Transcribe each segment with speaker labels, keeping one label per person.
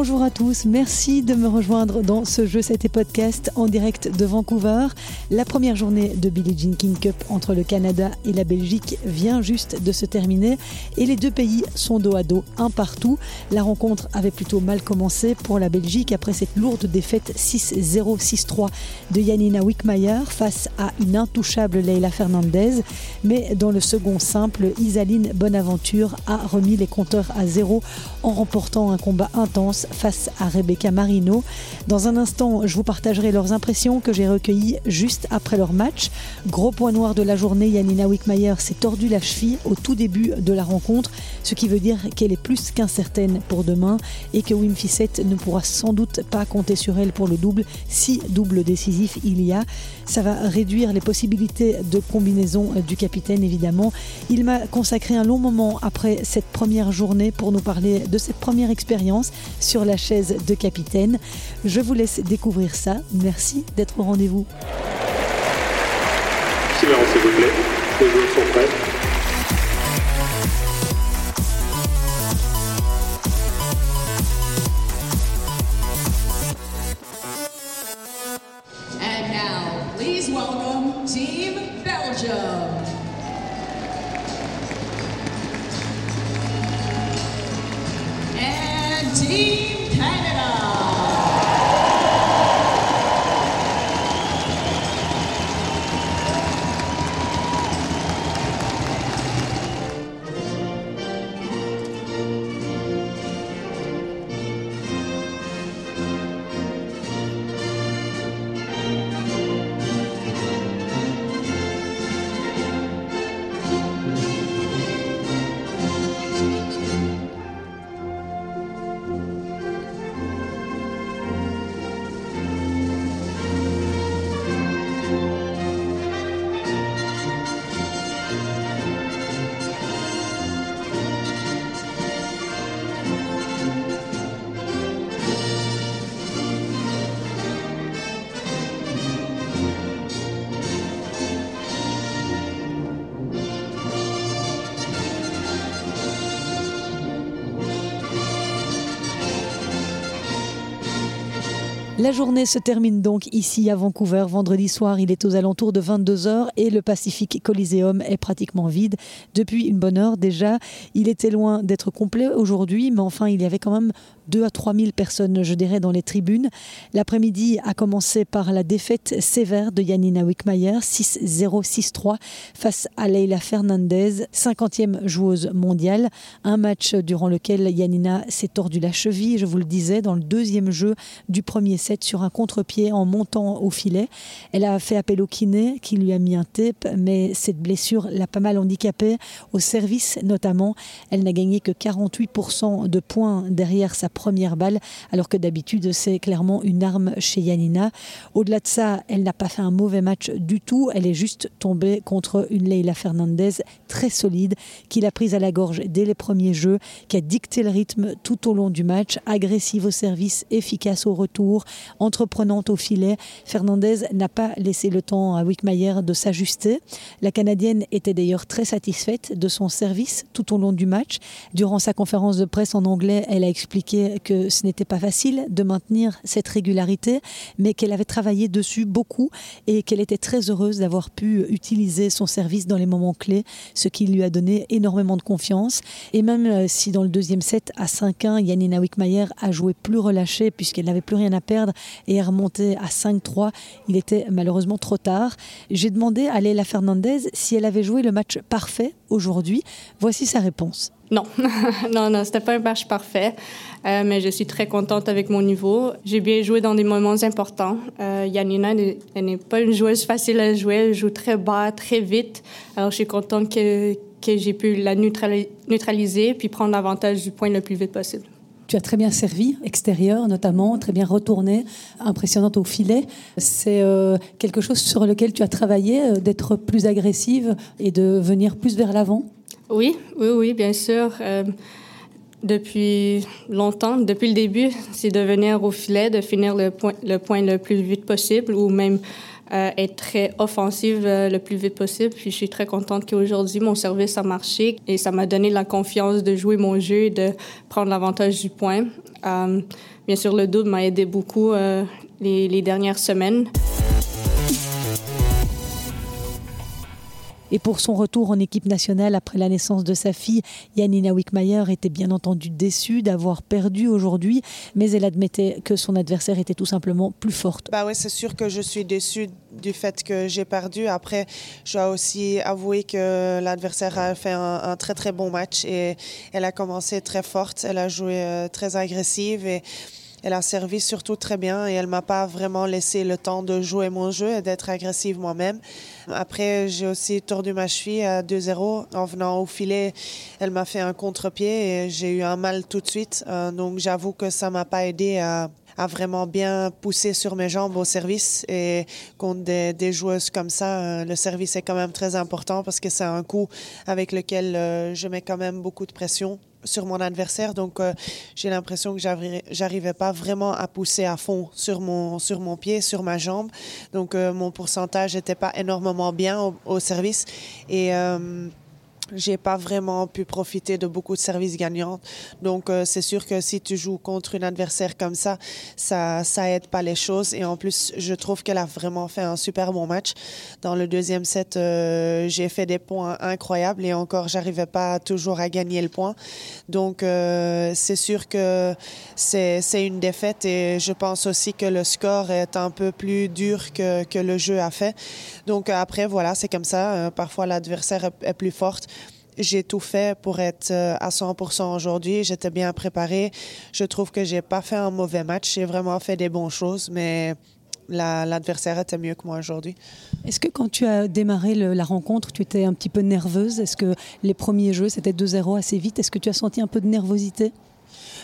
Speaker 1: Bonjour à tous, merci de me rejoindre dans ce jeu C'était podcast en direct de Vancouver. La première journée de Billie Jean King Cup entre le Canada et la Belgique vient juste de se terminer et les deux pays sont dos à dos, un partout. La rencontre avait plutôt mal commencé pour la Belgique après cette lourde défaite 6-0, 6-3 de Janina Wickmayer face à une intouchable Leila Fernandez. Mais dans le second simple, Isaline Bonaventure a remis les compteurs à zéro en remportant un combat intense face à Rebecca Marino. Dans un instant, je vous partagerai leurs impressions que j'ai recueillies juste après leur match. Gros point noir de la journée, Yanina Wickmayer s'est tordu la cheville au tout début de la rencontre, ce qui veut dire qu'elle est plus qu'incertaine pour demain et que Wim Fissette ne pourra sans doute pas compter sur elle pour le double si double décisif il y a. Ça va réduire les possibilités de combinaison du capitaine évidemment. Il m'a consacré un long moment après cette première journée pour nous parler de cette première expérience sur la chaise de capitaine. Je vous laisse découvrir ça. Merci d'être au rendez-vous. La journée se termine donc ici à Vancouver. Vendredi soir, il est aux alentours de 22h et le Pacific Coliseum est pratiquement vide depuis une bonne heure déjà. Il était loin d'être complet aujourd'hui, mais enfin, il y avait quand même 2 à 3 000 personnes, je dirais, dans les tribunes. L'après-midi a commencé par la défaite sévère de Yanina Wickmayer, 6-0, 6-3, face à Leila Fernandez, 50e joueuse mondiale. Un match durant lequel Yanina s'est tordu la cheville, je vous le disais, dans le deuxième jeu du premier sur un contre-pied en montant au filet. Elle a fait appel au kiné qui lui a mis un tape, mais cette blessure l'a pas mal handicapée, au service notamment. Elle n'a gagné que 48% de points derrière sa première balle, alors que d'habitude c'est clairement une arme chez Yanina. Au-delà de ça, elle n'a pas fait un mauvais match du tout, elle est juste tombée contre une Leila Fernandez très solide, qui l'a prise à la gorge dès les premiers jeux, qui a dicté le rythme tout au long du match, agressive au service, efficace au retour, entreprenante au filet. Fernandez n'a pas laissé le temps à Wickmayer de s'ajuster. La Canadienne était d'ailleurs très satisfaite de son service tout au long du match. Durant sa conférence de presse en anglais, elle a expliqué que ce n'était pas facile de maintenir cette régularité, mais qu'elle avait travaillé dessus beaucoup et qu'elle était très heureuse d'avoir pu utiliser son service dans les moments clés, ce qui lui a donné énormément de confiance. Et même euh, si dans le deuxième set, à 5-1, Yanina Wickmayer a joué plus relâché puisqu'elle n'avait plus rien à perdre et est remontée à 5-3, il était malheureusement trop tard. J'ai demandé à Leila Fernandez si elle avait joué le match parfait aujourd'hui. Voici sa réponse.
Speaker 2: Non, non, non, c'était pas un match parfait, euh, mais je suis très contente avec mon niveau. J'ai bien joué dans des moments importants. Euh, Yanina, elle n'est pas une joueuse facile à jouer, elle joue très bas, très vite. Alors je suis contente que, que j'ai pu la neutraliser puis prendre l'avantage du point le plus vite possible.
Speaker 1: Tu as très bien servi, extérieur notamment, très bien retourné, impressionnante au filet. C'est euh, quelque chose sur lequel tu as travaillé, euh, d'être plus agressive et de venir plus vers l'avant?
Speaker 2: Oui, oui, oui, bien sûr. Euh, depuis longtemps, depuis le début, c'est de venir au filet, de finir le point le, point le plus vite possible ou même euh, être très offensive euh, le plus vite possible. Puis je suis très contente qu'aujourd'hui, mon service a marché et ça m'a donné la confiance de jouer mon jeu et de prendre l'avantage du point. Euh, bien sûr, le double m'a aidé beaucoup les dernières semaines.
Speaker 1: Et pour son retour en équipe nationale après la naissance de sa fille, Yanina Wickmayer était bien entendu déçue d'avoir perdu aujourd'hui, mais elle admettait que son adversaire était tout simplement plus forte.
Speaker 3: Bah oui, c'est sûr que je suis déçue du fait que j'ai perdu. Après, je dois aussi avouer que l'adversaire a fait un, très très bon match et elle a commencé très forte, elle a joué euh, très agressive et elle a servi surtout très bien et elle m'a pas vraiment laissé le temps de jouer mon jeu et d'être agressive moi-même. Après, j'ai aussi tordu ma cheville à 2-0 en venant au filet. Elle m'a fait un contre-pied et j'ai eu un mal tout de suite. Euh, donc, j'avoue que ça m'a pas aidé à, vraiment bien pousser sur mes jambes au service. Et contre des, joueuses comme ça, euh, le service est quand même très important parce que c'est un coup avec lequel euh, je mets quand même beaucoup de pression sur mon adversaire. Donc, euh, j'ai l'impression que j'arrivais pas vraiment à pousser à fond sur mon, sur mon pied, sur ma jambe. Donc, euh, mon pourcentage n'était pas énormément bien au, service. Et euh, j'ai pas vraiment pu profiter de beaucoup de services gagnants. Donc, euh, c'est sûr que si tu joues contre une adversaire comme ça, ça, ça aide pas les choses. Et en plus, je trouve qu'elle a vraiment fait un super bon match. Dans le deuxième set, euh, j'ai fait des points incroyables et encore, j'arrivais pas toujours à gagner le point. Donc, euh, c'est sûr que c'est, c'est une défaite et je pense aussi que le score est un peu plus dur que, que le jeu a fait. Donc, après, voilà, c'est comme ça. parfois, l'adversaire est plus forte j'ai tout fait pour être euh, à 100% aujourd'hui. J'étais bien préparée. Je trouve que j'ai pas fait un mauvais match. J'ai vraiment fait des bonnes choses, mais l'adversaire était mieux que moi aujourd'hui.
Speaker 1: Est-ce que quand tu as démarré la rencontre, tu étais un petit peu nerveuse? Est-ce que les premiers jeux, c'était 2-0 assez vite? Est-ce que tu as senti un peu de nervosité?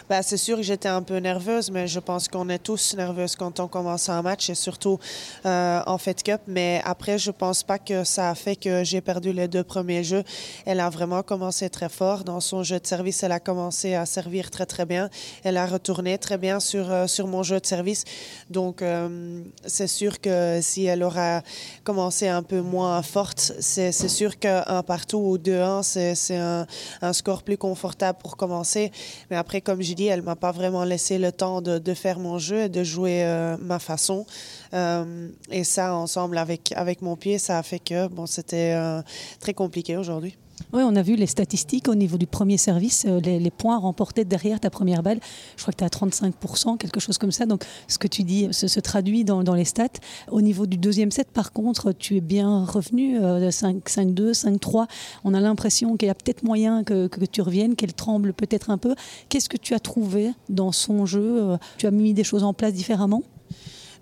Speaker 3: Ben, c'est sûr que j'étais un peu nerveuse, mais je pense qu'on est tous nerveuses quand on commence un match et surtout euh, en Fed Cup. Mais après, je pense pas que ça a fait que j'ai perdu les deux premiers jeux. Elle a vraiment commencé très fort dans son jeu de service. Elle a commencé à servir très très bien. Elle a retourné très bien sur euh, sur mon jeu de service. Donc euh, c'est sûr que si elle aura commencé un peu moins forte, c'est sûr qu'un partout ou deux 1 c'est un, un score plus confortable pour commencer. Mais après, comme dit, elle m'a pas vraiment laissé le temps de, de faire mon jeu et de jouer euh, ma façon. Euh, et ça, ensemble avec, avec mon pied, ça a fait que bon, c'était euh, très compliqué aujourd'hui.
Speaker 1: Oui, on a vu les statistiques au niveau du premier service, euh, les, points remportés derrière ta première balle. Je crois que tu as 35%, quelque chose comme ça. Donc, ce que tu dis se, traduit dans, les stats. Au niveau du deuxième set, par contre, tu es bien revenu, 5-2, 5-3. On a l'impression qu'il y a peut-être moyen que, que, tu reviennes, qu'elle tremble peut-être un peu. Qu'est-ce que tu as trouvé dans son jeu? Euh, Tu as mis des choses en place différemment?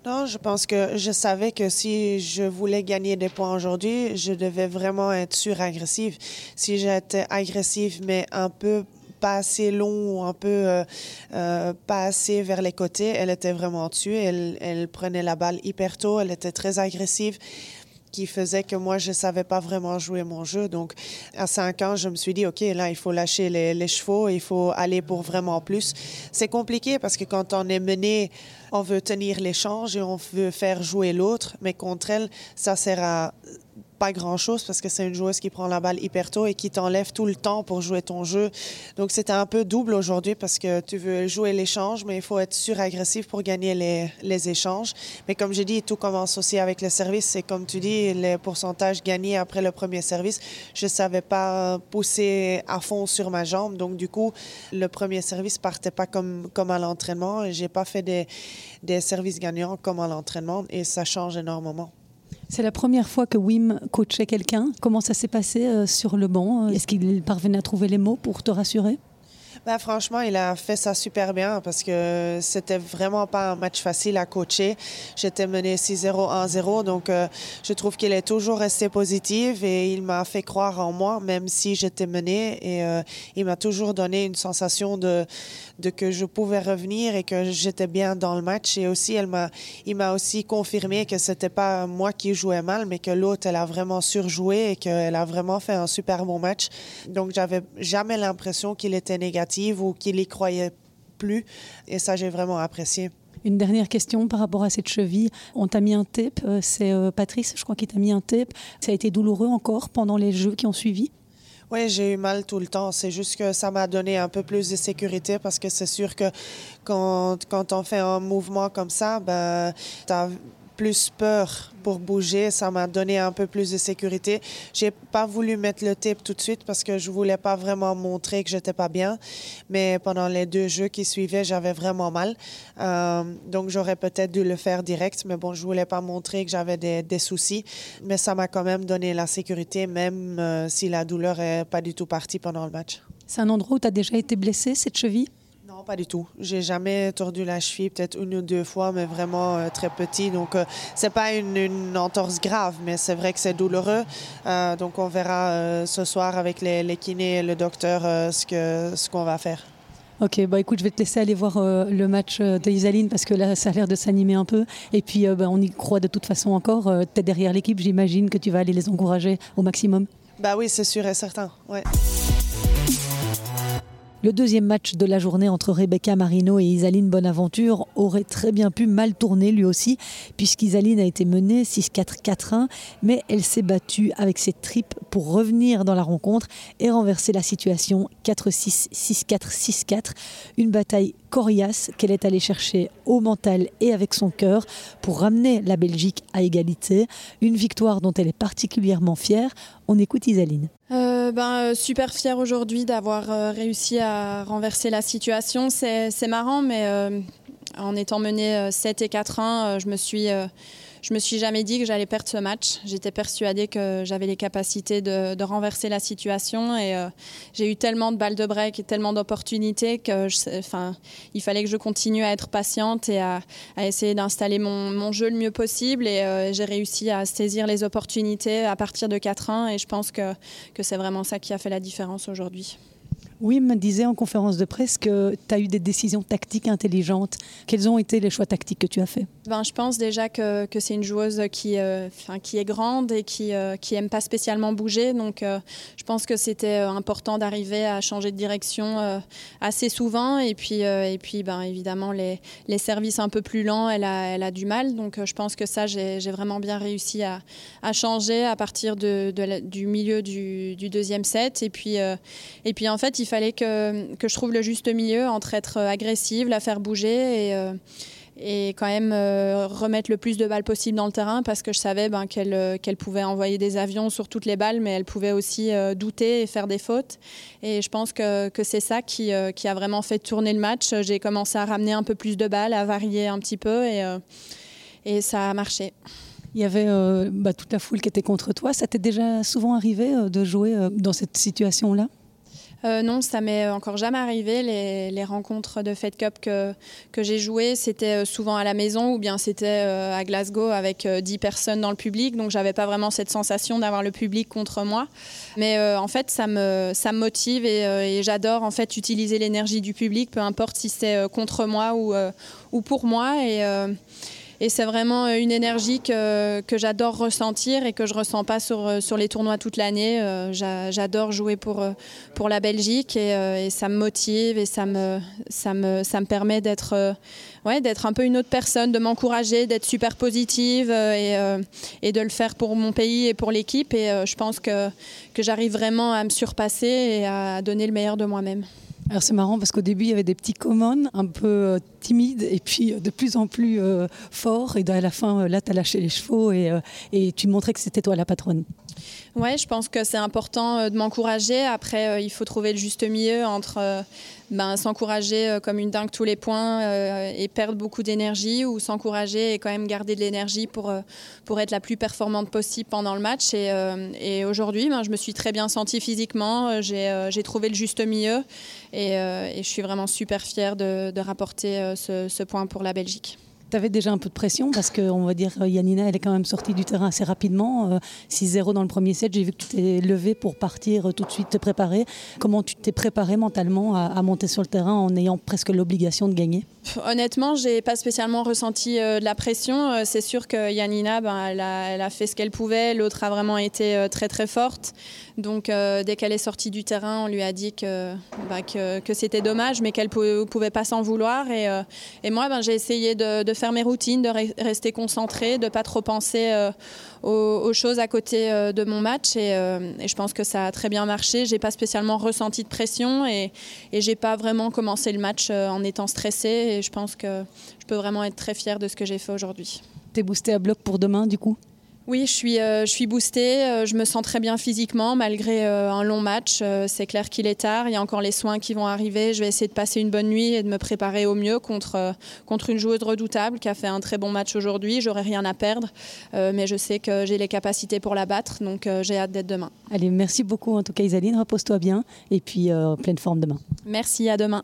Speaker 3: Non, je pense que je savais que si je voulais gagner des points aujourd'hui, je devais vraiment être suragressive. Si j'étais agressive, mais un peu pas assez long ou un peu euh, euh, pas assez vers les côtés, elle était vraiment dessus. Elle, elle prenait la balle hyper tôt, elle était très agressive qui faisait que moi, je ne savais pas vraiment jouer mon jeu. Donc, à 5 ans, je me suis dit, OK, là, il faut lâcher les, les chevaux, il faut aller pour vraiment plus. C'est compliqué parce que quand on est mené, on veut tenir l'échange et on veut faire jouer l'autre, mais contre elle, ça sert à pas grand-chose parce que c'est une joueuse qui prend la balle hyper tôt et qui t'enlève tout le temps pour jouer ton jeu. Donc c'était un peu double aujourd'hui parce que tu veux jouer l'échange, mais il faut être suragressif pour gagner les, échanges. Mais comme j'ai dit, tout commence aussi avec le service. Et comme tu dis, les pourcentages gagnés après le premier service, je savais pas pousser à fond sur ma jambe. Donc du coup, le premier service partait pas comme, comme à l'entraînement et j'ai pas fait des, des services gagnants comme à l'entraînement et ça change énormément.
Speaker 1: C'est la première fois que Wim coachait quelqu'un. Comment ça s'est passé euh, sur le banc? Est-ce qu'il parvenait à trouver les mots pour te rassurer?
Speaker 3: Ben, franchement, il a fait ça super bien parce que c'était vraiment pas un match facile à coacher. J'étais mené 6-0, 1-0, donc euh, je trouve qu'il est toujours resté positif et il m'a fait croire en moi, même si j'étais mené. Et euh, il m'a toujours donné une sensation de, de que je pouvais revenir et que j'étais bien dans le match. Et aussi, il m'a aussi confirmé que c'était pas moi qui jouais mal, mais que l'autre, elle a vraiment surjoué et qu'elle a vraiment fait un super bon match. Donc, j'avais jamais l'impression qu'il était négatif ou qu'il y croyait plus. Et ça, j'ai vraiment apprécié.
Speaker 1: Une dernière question par rapport à cette cheville. On t'a mis un tape, c'est Patrice, je crois, qui t'a mis un tape. Ça a été douloureux encore pendant les jeux qui ont suivi?
Speaker 3: Oui, j'ai eu mal tout le temps. C'est juste que ça m'a donné un peu plus de sécurité parce que c'est sûr que quand, quand on fait un mouvement comme ça, ben, tu as plus peur pour bouger. Ça m'a donné un peu plus de sécurité. J'ai pas voulu mettre le tape tout de suite parce que je voulais pas vraiment montrer que j'étais pas bien. Mais pendant les deux jeux qui suivaient, j'avais vraiment mal. Euh, donc j'aurais peut-être dû le faire direct. Mais bon, je voulais pas montrer que j'avais des, soucis. Mais ça m'a quand même donné la sécurité, même euh, si la douleur est pas du tout partie pendant le match.
Speaker 1: C'est un endroit où tu as déjà été blessé, cette cheville?
Speaker 3: Pas du tout. J'ai jamais tordu la cheville, peut-être une ou deux fois, mais vraiment euh, très petit. Donc, euh, c'est pas une, entorse grave, mais c'est vrai que c'est douloureux. Euh, donc, on verra ce soir avec les, les, kinés et le docteur ce que ce qu'on va faire.
Speaker 1: Ok, bah écoute, je vais te laisser aller voir le match de Isaline parce que là, ça a l'air de s'animer un peu. Et puis, bah, on y croit de toute façon encore. tu es derrière l'équipe, j'imagine que tu vas aller les encourager au maximum.
Speaker 3: Bah oui, c'est sûr et certain. Ouais.
Speaker 1: Le deuxième match de la journée entre Rebecca Marino et Isaline Bonaventure aurait très bien pu mal tourner lui aussi, puisqu'Isaline a été menée 6-4-4-1, mais elle s'est battue avec ses tripes pour revenir dans la rencontre et renverser la situation 4-6, 6-4, 6-4. Une bataille coriace qu'elle est allée chercher au mental et avec son cœur pour ramener la Belgique à égalité. Une victoire dont elle est particulièrement fière. On écoute Isaline.
Speaker 4: Euh, ben, euh, super fière aujourd'hui d'avoir euh, réussi à renverser la situation. C'est marrant, mais en étant menée 7 et 4-1, je me suis je me suis jamais dit que j'allais perdre ce match. J'étais persuadée que j'avais les capacités de, renverser la situation et euh, j'ai eu tellement de balles de break et tellement d'opportunités que enfin, il fallait que je continue à être patiente et à, essayer d'installer mon, jeu le mieux possible et euh, j'ai réussi à saisir les opportunités à partir de 4-1 et je pense que, que c'est vraiment ça qui a fait la différence aujourd'hui.
Speaker 1: Oui, me disait en conférence de presse que tu as eu des décisions tactiques intelligentes. Quels ont été les choix tactiques que tu as faits?
Speaker 4: Ben, Je pense déjà que, que c'est une joueuse qui, euh, qui est grande et qui euh, aime pas spécialement bouger. Donc euh, je pense que c'était important d'arriver à changer de direction assez souvent. Et puis, et puis ben, évidemment, les, les, services un peu plus lents, elle a, elle a du mal. Donc je pense que ça, j'ai vraiment bien réussi à, à, changer à partir de, du milieu du, deuxième set. Et puis, et puis en fait, fallait que, que, je trouve le juste milieu entre être agressive, la faire bouger et, euh, et quand même euh, remettre le plus de balles possible dans le terrain parce que je savais ben, qu'elle euh, qu'elle pouvait envoyer des avions sur toutes les balles, mais elle pouvait aussi douter et faire des fautes. Et je pense que, que c'est ça qui, qui, a vraiment fait tourner le match. J'ai commencé à ramener un peu plus de balles, à varier un petit peu et, et ça a marché.
Speaker 1: Il y avait bah, toute la foule qui était contre toi. Ça t'est déjà souvent arrivé de jouer dans cette situation-là?
Speaker 4: Euh, non, ça m'est encore jamais arrivé. Les, rencontres de Fed Cup que, j'ai jouées, c'était euh, souvent à la maison ou bien c'était euh, à Glasgow avec 10 personnes dans le public. Donc j'avais pas vraiment cette sensation d'avoir le public contre moi. Mais en fait, ça me, ça motive et, j'adore en fait utiliser l'énergie du public, peu importe si c'est contre moi ou, ou pour moi. Et c'est vraiment euh, une énergie que, que j'adore ressentir et que je ne ressens pas sur, euh, sur les tournois toute l'année. Euh, j'adore jouer pour, pour la Belgique et, ça me motive et ça me, ça me, ça me permet d'être ouais, un peu une autre personne, de m'encourager, d'être super positive et, et, de le faire pour mon pays et pour l'équipe. Et je pense que, que j'arrive vraiment à me surpasser et à donner le meilleur de moi-même.
Speaker 1: Alors c'est marrant parce qu'au début il y avait des petits commons un peu euh, timides et puis euh, de plus en plus euh, forts et à la fin là tu as lâché les chevaux et, et tu montrais que c'était toi la patronne.
Speaker 4: Ouais, je pense que c'est important de m'encourager. Après il faut trouver le juste milieu entre ben, s'encourager comme une dingue tous les points et perdre beaucoup d'énergie ou s'encourager et quand même garder de l'énergie pour, pour être la plus performante possible pendant le match. Et, aujourd'hui, ben, je me suis très bien sentie physiquement, j'ai trouvé le juste milieu euh, et, je suis vraiment super fière de, rapporter ce, point pour la Belgique.
Speaker 5: Tu avais déjà un peu de pression parce qu'on va dire Yanina, elle est quand même sortie du terrain assez rapidement. 6-0 dans le premier set, j'ai vu que tu t'es levé pour partir tout de suite te préparer. Comment tu t'es préparé mentalement à, monter sur le terrain en ayant presque l'obligation de gagner?
Speaker 4: Honnêtement, j'ai pas spécialement ressenti de la pression. C'est sûr que Yanina, ben, elle, a, fait ce qu'elle pouvait. L'autre a vraiment été très très forte. Donc dès qu'elle est sortie du terrain, on lui a dit que, bah, que, que c'était dommage, mais qu'elle pouvait pas s'en vouloir. Et, euh, et moi, ben, j'ai essayé de, de, faire mes routines, de rester concentrée, de pas trop penser euh, aux, choses à côté euh, de mon match. Et, et, je pense que ça a très bien marché. Je n'ai pas spécialement ressenti de pression et, et je n'ai pas vraiment commencé le match en étant stressée. Et je pense que je peux vraiment être très fière de ce que j'ai fait aujourd'hui.
Speaker 5: Tu es boosté à bloc pour demain, du coup?
Speaker 4: Oui, je suis, euh, je suis boostée, euh, je me sens très bien physiquement malgré euh, un long match. c'est clair qu'il est tard, il y a encore les soins qui vont arriver. Je vais essayer de passer une bonne nuit et de me préparer au mieux contre, contre une joueuse redoutable qui a fait un très bon match aujourd'hui. J'aurai rien à perdre, mais je sais que j'ai les capacités pour la battre, donc j'ai hâte d'être demain.
Speaker 5: Allez, merci beaucoup en tout cas Isaline, repose-toi bien et puis pleine forme demain.
Speaker 4: Merci, à demain.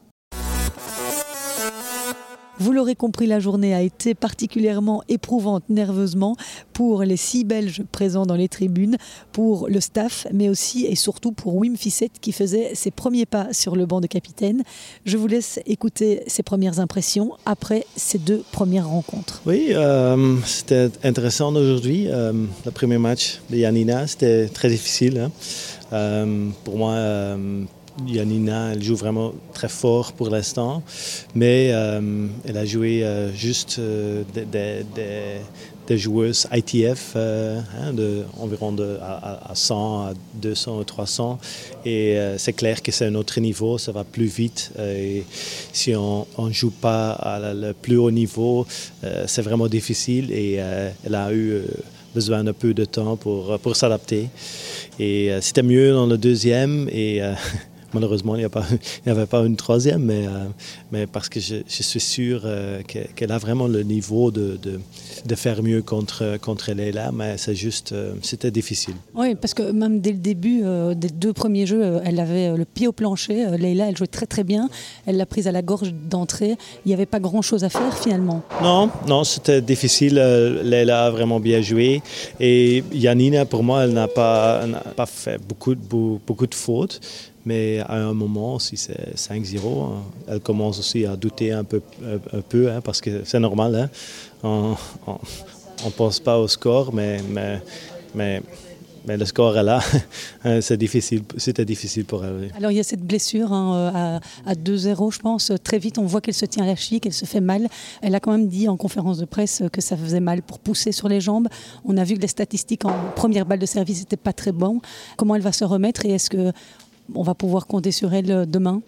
Speaker 5: Vous l'aurez compris, la journée a été particulièrement éprouvante nerveusement pour les six Belges présents dans les tribunes, pour le staff, mais aussi et surtout pour Wim Fissette qui faisait ses premiers pas sur le banc de capitaine. Je vous laisse écouter ses premières impressions après ces deux premières rencontres.
Speaker 6: Oui, euh, c'était intéressant aujourd'hui. Euh, le premier match de Yanina, c'était très difficile. Hein. Euh, pour moi, Yanina, elle joue vraiment très fort pour l'instant, mais euh, elle a joué euh, juste euh, des, joueuses ITF, hein, de, environ de, à, 100, à 200, 300. Et c'est clair que c'est un autre niveau, ça va plus vite. et si on ne joue pas à le plus haut niveau, c'est vraiment difficile. Et elle a eu besoin d'un peu de temps pour, pour s'adapter. Et c'était mieux dans le deuxième. Et Malheureusement, il n'y avait pas une troisième, mais, euh, mais parce que je, suis sûr euh, qu'elle a vraiment le niveau de, de, faire mieux contre, contre Leila, mais c'est juste, euh, c'était difficile.
Speaker 5: Oui, parce que même dès le début des deux premiers jeux, elle avait le pied au plancher. Leila, elle jouait très très bien. Elle l'a prise à la gorge d'entrée. Il n'y avait pas grand-chose à faire finalement.
Speaker 6: Non, non, c'était difficile. Leila a vraiment bien joué. Et Yanina, pour moi, elle n'a pas, pas fait beaucoup, beaucoup, beaucoup de fautes. Mais à un moment, si c'est 5-0, hein, elle commence aussi à douter un peu, un peu hein, parce que c'est normal. Hein. On ne pense pas au score, mais, mais, mais, le score est là. c'est difficile, c'était difficile pour elle.
Speaker 5: Alors il y a cette blessure à, à 2-0, je pense. Très vite, on voit qu'elle se tient à la cheville, qu'elle se fait mal. Elle a quand même dit en conférence de presse que ça faisait mal pour pousser sur les jambes. On a vu que les statistiques en première balle de service n'étaient pas très bonnes. Comment elle va se remettre et est-ce que on va pouvoir compter sur elle euh, demain?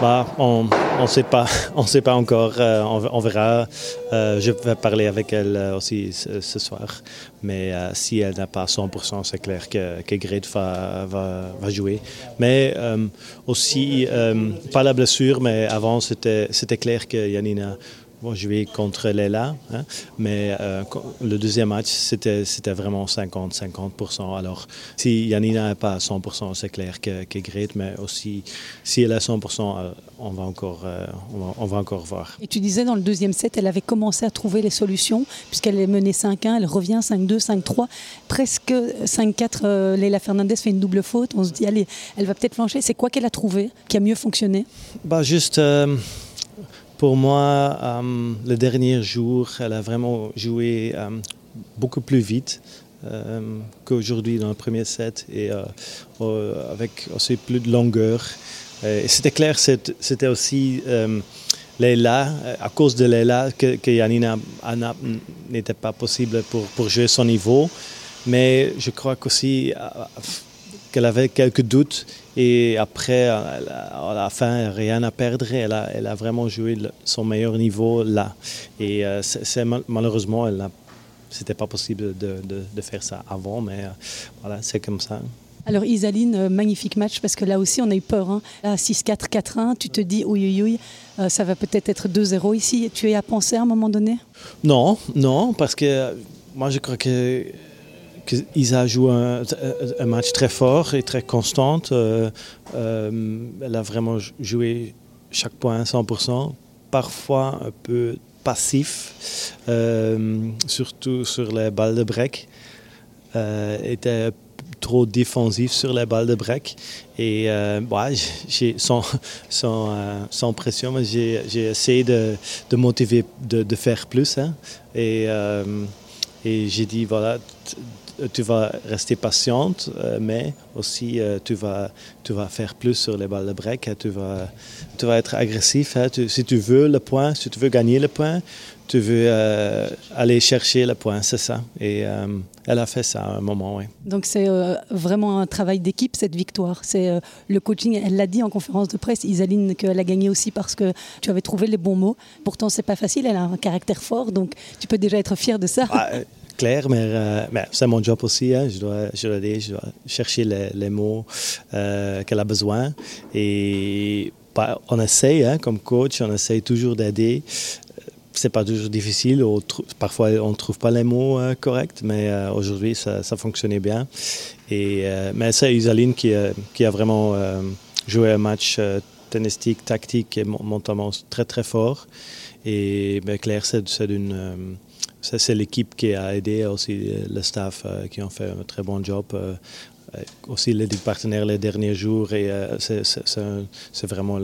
Speaker 6: Bah, On ne sait pas, on sait pas encore. Euh, on, verra. Euh, je vais parler avec elle aussi ce, soir. Mais si elle n'a pas 100%, c'est clair que, que va, va, jouer. Mais aussi, pas la blessure, mais avant, c'était clair que Yanina vont jouer contre Leila. Hein, mais euh, le deuxième match, c'était, c'était vraiment 50-50%. Alors, si Yanina n'est pas à 100%, c'est clair qu'elle que est mais aussi, si elle est à 100%, euh, on, va encore, euh, on, va, encore voir.
Speaker 5: Et tu disais, dans le deuxième set, elle avait commencé à trouver les solutions, puisqu'elle est menée 5-1, elle revient 5-2, 5-3, presque 5-4. Leila Fernandez fait une double faute. On se dit, allez, elle va peut-être flancher. C'est quoi qu'elle a trouvé qui a mieux fonctionné?
Speaker 6: Bah, Juste pour moi, euh, le dernier jour, elle a vraiment joué euh, beaucoup plus vite euh, qu'aujourd'hui dans le premier set et avec aussi plus de longueur. C'était clair, c'était aussi Leila, à cause de Leila, que, que Yanina n'était pas possible pour, pour jouer son niveau. Mais je crois qu'aussi qu'elle avait quelques doutes et après, à la fin, rien à perdre. Elle a, elle a vraiment joué son meilleur niveau là. Et euh, c'est, malheureusement, elle c'était pas possible de, de, faire ça avant, mais euh, voilà, c'est comme ça.
Speaker 5: Alors Isaline, euh, magnifique match parce que là aussi on a eu peur. Hein. Là 6-4, 4-1, tu te dis oui oui oui, ça va peut-être être 2-0 ici. Tu es à penser à un moment donné?
Speaker 6: Non, non, parce que moi je crois que Isa joue un, un, match très fort et très constant. Euh, euh, elle a vraiment joué chaque point à 100%. Parfois un peu passif, surtout sur les balles de break. était trop défensif sur les balles de break. Et j'ai, sans, sans, pression, j'ai, essayé de, de motiver de, de, faire plus. Hein. Et, et j'ai dit, voilà, tu vas rester patiente, euh, mais aussi euh, tu, vas, tu vas faire plus sur les balles de break. Hein. tu, vas, tu vas être agressif. Hein. si tu veux le point, si tu veux gagner le point, tu veux euh, aller chercher le point, c'est ça. Et elle a fait ça à un moment, oui.
Speaker 1: Donc c'est vraiment un travail d'équipe, cette victoire. C'est le coaching, elle l'a dit en conférence de presse, Isaline, qu'elle a gagné aussi parce que tu avais trouvé les bons mots. Pourtant, c'est pas facile, elle a un caractère fort, donc tu peux déjà être fier de ça.
Speaker 6: Ah, clair, mais, euh, mais c'est mon job aussi. Hein. Je, dois, je, dois, dois, chercher les, mots euh, qu'elle a besoin. Et bah, on essaye, hein, comme coach, on essaye toujours d'aider. C'est pas toujours difficile. parfois, on ne trouve pas les mots euh, corrects, mais aujourd'hui, ça, ça, fonctionnait bien. Et, mais c'est Isaline qui, qui, a vraiment joué un match tennistique, tactique et mentalement très, très fort. Et ben, Claire, c'est d'une c'est l'équipe qui a aidé, aussi le staff euh, qui ont fait un très bon job. Euh, euh, aussi les partenaires les derniers jours et c'est vraiment,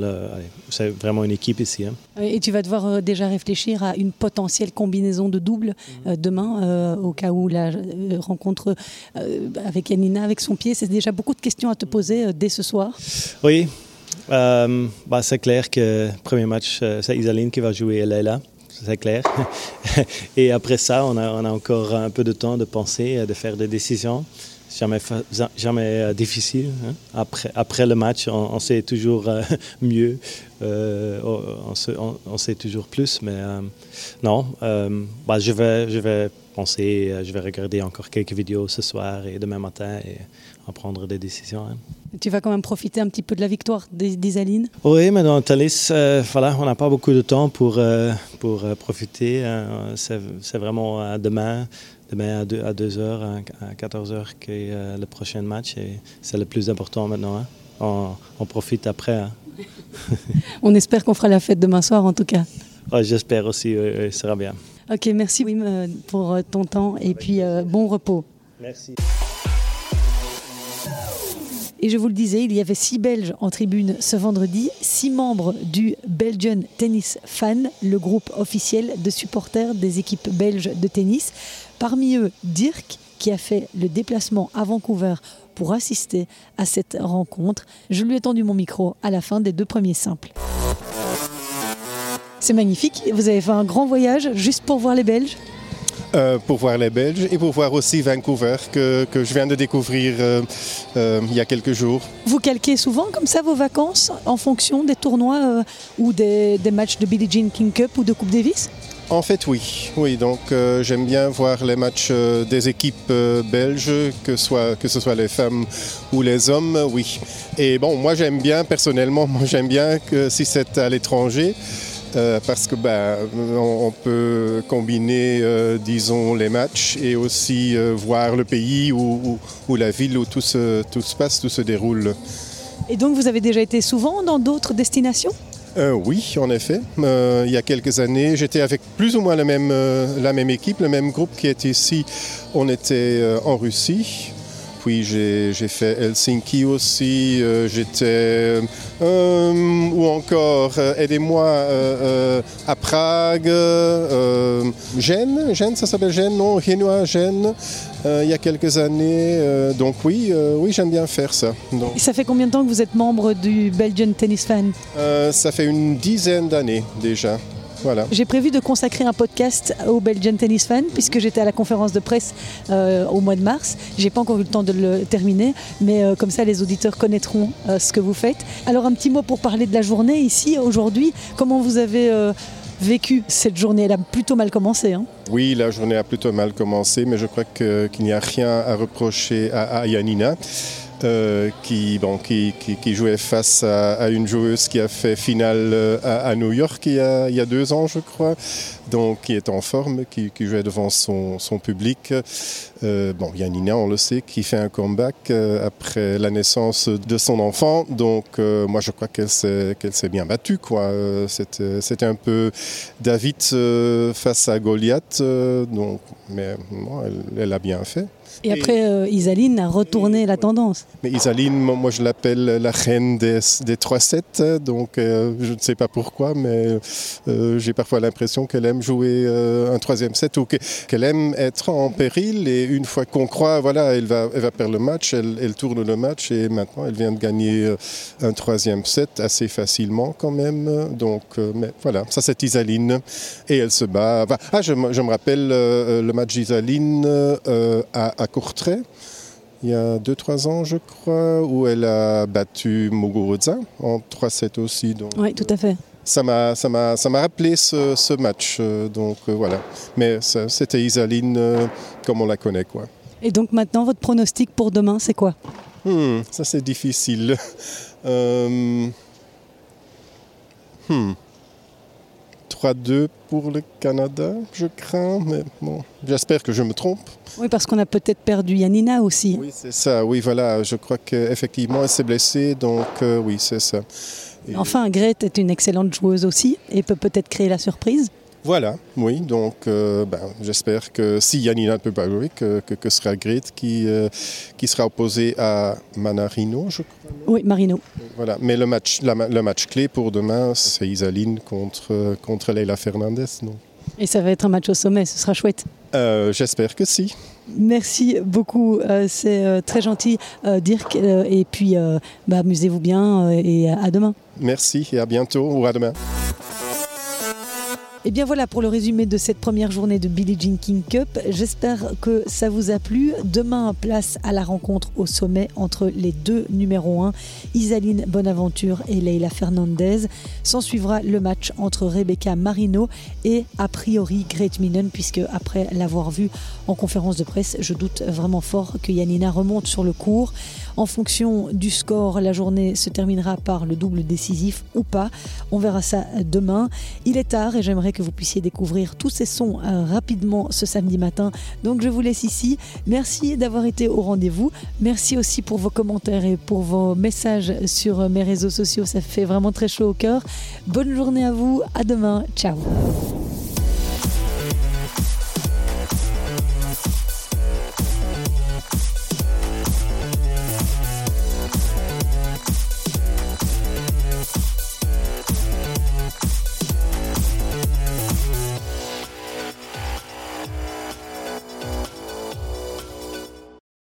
Speaker 6: vraiment une équipe ici. Hein.
Speaker 1: Et tu vas devoir déjà réfléchir à une potentielle combinaison de double mhm. demain au cas où la rencontre avec Yanina avec son pied, c'est déjà beaucoup de questions à te poser dès ce soir.
Speaker 6: Oui, bah, c'est clair que le premier match, c'est Isaline qui va jouer, elle est là c'est clair. Et après ça, on a, encore un peu de temps de penser, de faire des décisions. Jamais, jamais euh, difficile. Hein. Après, le match, on, sait toujours euh, mieux, euh, on, sait toujours plus. Mais non, bah, je, vais, je vais penser, je vais regarder encore quelques vidéos ce soir et demain matin en prendre des décisions. Hein.
Speaker 1: Tu vas quand même profiter un petit peu de la victoire d'Isaline
Speaker 6: Oui, mais dans Thalys, euh, voilà, on n'a pas beaucoup de temps pour, euh, pour euh, profiter. Hein. C'est vraiment demain, demain à 2 à 2 heures, à 14 heures, qui est le prochain match. Et c'est le plus important maintenant. Hein. On, profite après. Hein.
Speaker 1: on espère qu'on fera la fête demain soir, en tout cas.
Speaker 6: J'espère aussi, oui, ça sera bien.
Speaker 1: Ok, merci Wim pour ton temps et puis bon repos.
Speaker 6: Merci.
Speaker 1: Et je vous le disais, il y avait six Belges en tribune ce vendredi, six membres du Belgian Tennis Fan, le groupe officiel de supporters des équipes belges de tennis. Parmi eux, Dirk, qui a fait le déplacement à Vancouver pour assister à cette rencontre. Je lui ai tendu mon micro à la fin des deux premiers simples. C'est magnifique. Vous avez fait un grand voyage juste pour voir les Belges?
Speaker 7: Euh, pour voir les Belges et pour voir aussi Vancouver que, que je viens de découvrir euh, euh, il y a quelques jours.
Speaker 1: Vous calquez souvent comme ça vos vacances en fonction des tournois ou des, des, matchs de Billie Jean King Cup ou de Coupe Davis?
Speaker 7: En fait, oui. Oui, donc j'aime bien voir les matchs des équipes belges, que, soit, que ce soit les femmes ou les hommes, oui. Et bon, moi j'aime bien, personnellement, moi j'aime bien que si c'est à l'étranger, euh, parce que ben, on, peut combiner, euh, disons, les matchs et aussi euh, voir le pays ou, la ville où tout se, tout se passe, tout se déroule.
Speaker 1: Et donc vous avez déjà été souvent dans d'autres destinations?
Speaker 7: Oui, en effet. il y a quelques années, j'étais avec plus ou moins la même, la même équipe, le même groupe qui était ici. On était en Russie, puis j'ai fait Helsinki aussi, euh, j'étais euh, ou encore, euh, aidez-moi, à Prague, Gênes, Gênes, ça s'appelle Gênes, non, Génois, Gênes, il y a quelques années. donc oui, oui j'aime bien faire ça. Donc.
Speaker 1: Et ça fait combien de temps que vous êtes membre du Belgian Tennis Fan?
Speaker 7: Ça fait une dizaine d'années déjà.
Speaker 1: J'ai prévu de consacrer un podcast au Belgian Tennis Fan puisque j'étais à la conférence de presse euh, au mois de mars. J'ai pas encore eu le temps de le terminer, mais euh, comme ça les auditeurs connaîtront euh, ce que vous faites. Alors un petit mot pour parler de la journée ici aujourd'hui. Comment vous avez vécu cette journée? Elle a plutôt mal commencé. Hein
Speaker 7: oui, la journée a plutôt mal commencé, mais je crois qu'il n'y a rien à reprocher à, à Yanina. Euh, qui, bon, qui, qui, jouait face à, une joueuse qui a fait finale euh, à, New York il y, a, deux ans, je crois, donc qui est en forme, qui, jouait devant son, son public. Euh, bon, Yanina, on le sait, qui fait un comeback après la naissance de son enfant, donc moi je crois qu'elle s'est, qu'elle bien battue. Quoi. C'était, c'était un peu David face à Goliath, donc, mais elle, elle a bien fait.
Speaker 1: Et après, euh, Isaline a retourné la tendance.
Speaker 7: Mais Isaline, moi je l'appelle la reine des, des 3-7, donc euh, je ne sais pas pourquoi, mais euh, j'ai parfois l'impression qu'elle aime jouer un troisième set ou qu'elle aime être en péril. Et une fois qu'on croit, voilà, elle va, elle va perdre le match, elle, elle, tourne le match et maintenant elle vient de gagner un troisième set assez facilement quand même. Donc, mais voilà, ça c'est Isaline. Et elle se bat. ah, je, je, me rappelle le match d'Isaline à, à Courtrai, il y a 2-3 ans, je crois, où elle a battu Muguruza en 3-7 aussi.
Speaker 1: oui, tout à fait.
Speaker 7: Ça m'a, ça m'a, ça m'a rappelé ce, ce match. Euh, donc euh, voilà. Mais c'était Isaline euh, comme on la connaît. Quoi.
Speaker 1: Et donc maintenant, votre pronostic pour demain, c'est quoi?
Speaker 7: Hmm, Ça, c'est difficile. Hmm. 3-2 pour le Canada, je crains, mais bon, j'espère que je me trompe.
Speaker 1: Oui, parce qu'on a peut-être perdu Yanina aussi.
Speaker 7: Oui, c'est ça, oui, voilà, je crois qu'effectivement elle s'est blessée, donc euh, oui, c'est ça.
Speaker 1: Enfin, Grete est une excellente joueuse aussi et peut peut-être créer la surprise.
Speaker 7: Voilà, oui, donc euh, ben, j'espère que si Yanina ne peut pas jouer, que, que, sera Grete qui, euh, qui sera opposé à Manarino, je crois.
Speaker 1: Oui, Marino.
Speaker 7: Voilà, mais le match, le match clé pour demain, c'est Isaline contre, contre Leila Fernandez. Non?
Speaker 1: Et ça va être un match au sommet, ce sera chouette.
Speaker 7: Euh, j'espère que si.
Speaker 1: Merci beaucoup, c'est très gentil Dirk, et puis bah, amusez-vous bien et à demain.
Speaker 7: Merci et à bientôt ou à demain.
Speaker 1: Et bien voilà pour le résumé de cette première journée de Billie Jean King Cup. J'espère que ça vous a plu. Demain, place à la rencontre au sommet entre les deux numéros 1, Isaline Bonaventure et Leila Fernandez. S'en suivra le match entre Rebecca Marino et a priori Great Minen, puisque après l'avoir vu en conférence de presse, je doute vraiment fort que Yanina remonte sur le cours. En fonction du score, la journée se terminera par le double décisif ou pas. On verra ça demain. Il est tard et j'aimerais que vous puissiez découvrir tous ces sons euh, rapidement ce samedi matin. Donc je vous laisse ici. Merci d'avoir été au rendez-vous. Merci aussi pour vos commentaires et pour vos messages sur mes réseaux sociaux. Ça fait vraiment très chaud au cœur. Bonne journée à vous. À demain. Ciao.